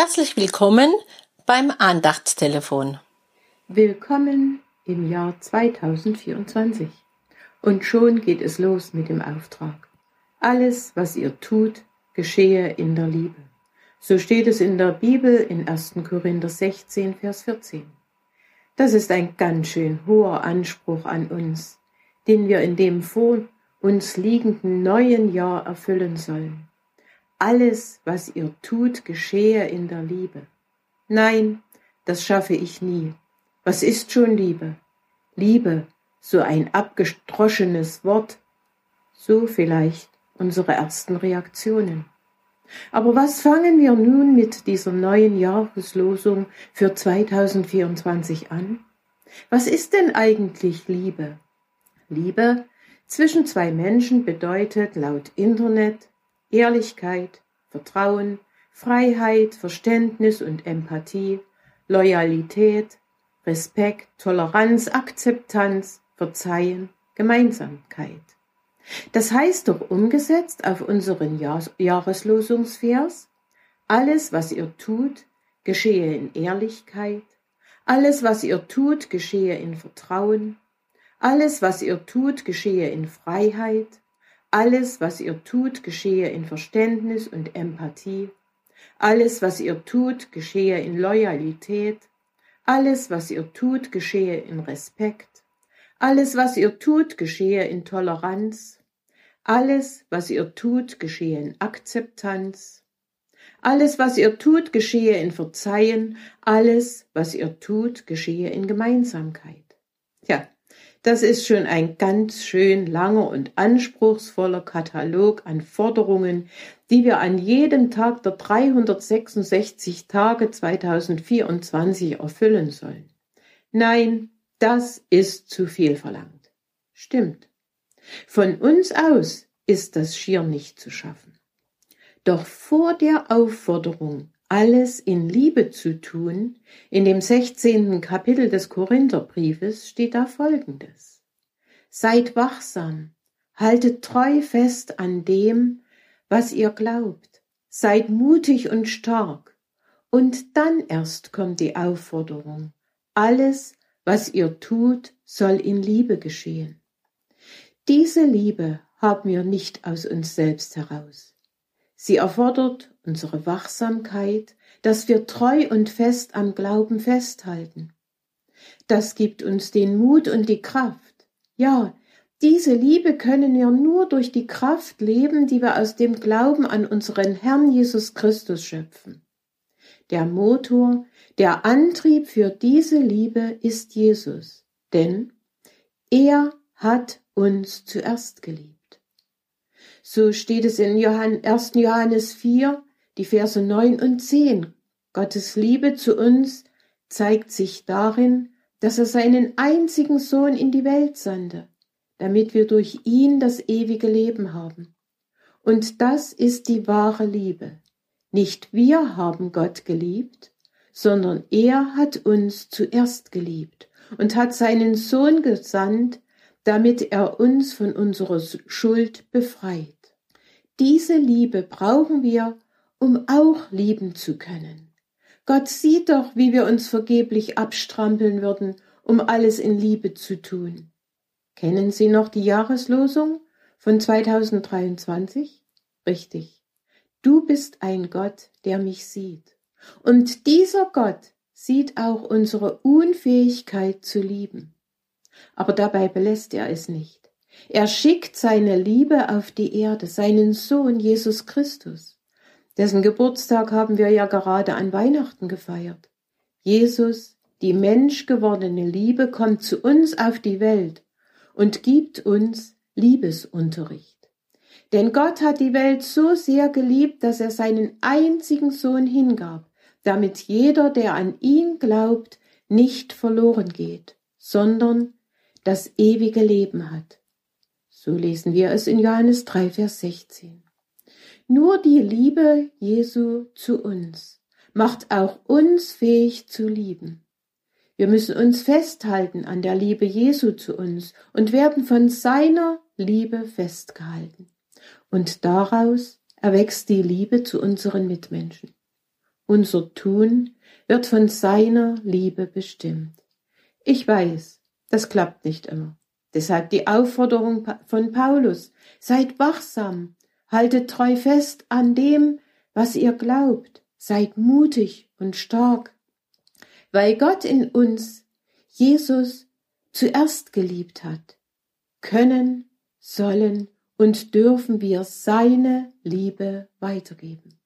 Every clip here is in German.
Herzlich willkommen beim Andachtstelefon. Willkommen im Jahr 2024. Und schon geht es los mit dem Auftrag. Alles, was ihr tut, geschehe in der Liebe. So steht es in der Bibel in 1. Korinther 16, Vers 14. Das ist ein ganz schön hoher Anspruch an uns, den wir in dem vor uns liegenden neuen Jahr erfüllen sollen. Alles, was ihr tut, geschehe in der Liebe. Nein, das schaffe ich nie. Was ist schon Liebe? Liebe, so ein abgestroschenes Wort, so vielleicht unsere ersten Reaktionen. Aber was fangen wir nun mit dieser neuen Jahreslosung für 2024 an? Was ist denn eigentlich Liebe? Liebe zwischen zwei Menschen bedeutet laut Internet Ehrlichkeit, Vertrauen, Freiheit, Verständnis und Empathie, Loyalität, Respekt, Toleranz, Akzeptanz, Verzeihen, Gemeinsamkeit. Das heißt doch umgesetzt auf unseren Jahreslosungsvers, alles, was ihr tut, geschehe in Ehrlichkeit, alles, was ihr tut, geschehe in Vertrauen, alles, was ihr tut, geschehe in Freiheit, alles, was ihr tut, geschehe in Verständnis und Empathie. Alles, was ihr tut, geschehe in Loyalität. Alles, was ihr tut, geschehe in Respekt. Alles, was ihr tut, geschehe in Toleranz. Alles, was ihr tut, geschehe in Akzeptanz. Alles, was ihr tut, geschehe in Verzeihen. Alles, was ihr tut, geschehe in Gemeinsamkeit. Tja, das ist schon ein ganz schön langer und anspruchsvoller Katalog an Forderungen, die wir an jedem Tag der 366 Tage 2024 erfüllen sollen. Nein, das ist zu viel verlangt. Stimmt. Von uns aus ist das schier nicht zu schaffen. Doch vor der Aufforderung, alles in Liebe zu tun, in dem 16. Kapitel des Korintherbriefes steht da folgendes. Seid wachsam, haltet treu fest an dem, was ihr glaubt, seid mutig und stark, und dann erst kommt die Aufforderung, alles, was ihr tut, soll in Liebe geschehen. Diese Liebe haben wir nicht aus uns selbst heraus. Sie erfordert unsere Wachsamkeit, dass wir treu und fest am Glauben festhalten. Das gibt uns den Mut und die Kraft. Ja, diese Liebe können wir nur durch die Kraft leben, die wir aus dem Glauben an unseren Herrn Jesus Christus schöpfen. Der Motor, der Antrieb für diese Liebe ist Jesus, denn er hat uns zuerst geliebt. So steht es in 1. Johannes 4, die Verse 9 und 10. Gottes Liebe zu uns zeigt sich darin, dass er seinen einzigen Sohn in die Welt sandte, damit wir durch ihn das ewige Leben haben. Und das ist die wahre Liebe. Nicht wir haben Gott geliebt, sondern er hat uns zuerst geliebt und hat seinen Sohn gesandt, damit er uns von unserer Schuld befreit. Diese Liebe brauchen wir, um auch lieben zu können. Gott sieht doch, wie wir uns vergeblich abstrampeln würden, um alles in Liebe zu tun. Kennen Sie noch die Jahreslosung von 2023? Richtig. Du bist ein Gott, der mich sieht. Und dieser Gott sieht auch unsere Unfähigkeit zu lieben. Aber dabei belässt er es nicht. Er schickt seine Liebe auf die Erde, seinen Sohn Jesus Christus. Dessen Geburtstag haben wir ja gerade an Weihnachten gefeiert. Jesus, die menschgewordene Liebe, kommt zu uns auf die Welt und gibt uns Liebesunterricht. Denn Gott hat die Welt so sehr geliebt, dass er seinen einzigen Sohn hingab, damit jeder, der an ihn glaubt, nicht verloren geht, sondern das ewige Leben hat. So lesen wir es in Johannes 3, Vers 16. Nur die Liebe Jesu zu uns macht auch uns fähig zu lieben. Wir müssen uns festhalten an der Liebe Jesu zu uns und werden von seiner Liebe festgehalten. Und daraus erwächst die Liebe zu unseren Mitmenschen. unser Tun wird von seiner Liebe bestimmt. Ich weiß, das klappt nicht immer. Deshalb die Aufforderung von Paulus, seid wachsam, haltet treu fest an dem, was ihr glaubt, seid mutig und stark, weil Gott in uns Jesus zuerst geliebt hat, können, sollen und dürfen wir seine Liebe weitergeben.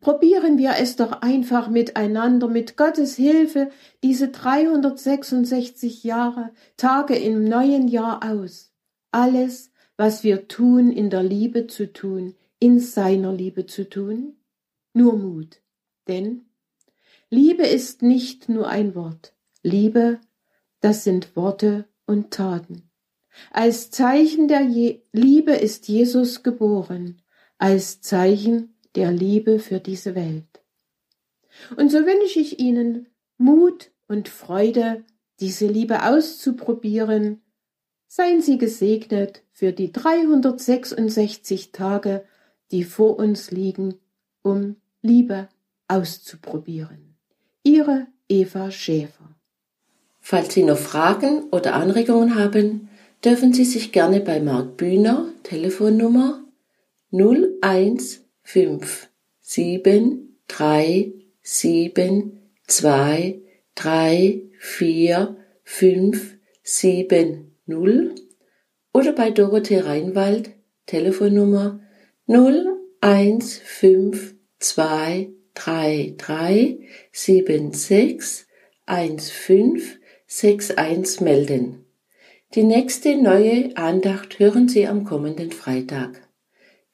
Probieren wir es doch einfach miteinander mit Gottes Hilfe diese 366 Jahre, Tage im neuen Jahr aus. Alles, was wir tun, in der Liebe zu tun, in seiner Liebe zu tun. Nur Mut. Denn Liebe ist nicht nur ein Wort. Liebe, das sind Worte und Taten. Als Zeichen der Je Liebe ist Jesus geboren, als Zeichen der Liebe für diese Welt. Und so wünsche ich Ihnen Mut und Freude, diese Liebe auszuprobieren. Seien Sie gesegnet für die 366 Tage, die vor uns liegen, um Liebe auszuprobieren. Ihre Eva Schäfer. Falls Sie noch Fragen oder Anregungen haben, dürfen Sie sich gerne bei Marc Bühner, Telefonnummer 01 fünf, sieben, drei, sieben, zwei, drei, vier, fünf, sieben, null oder bei Dorothee Reinwald, Telefonnummer null eins fünf zwei drei drei sieben sechs eins fünf sechs eins melden. Die nächste neue Andacht hören Sie am kommenden Freitag.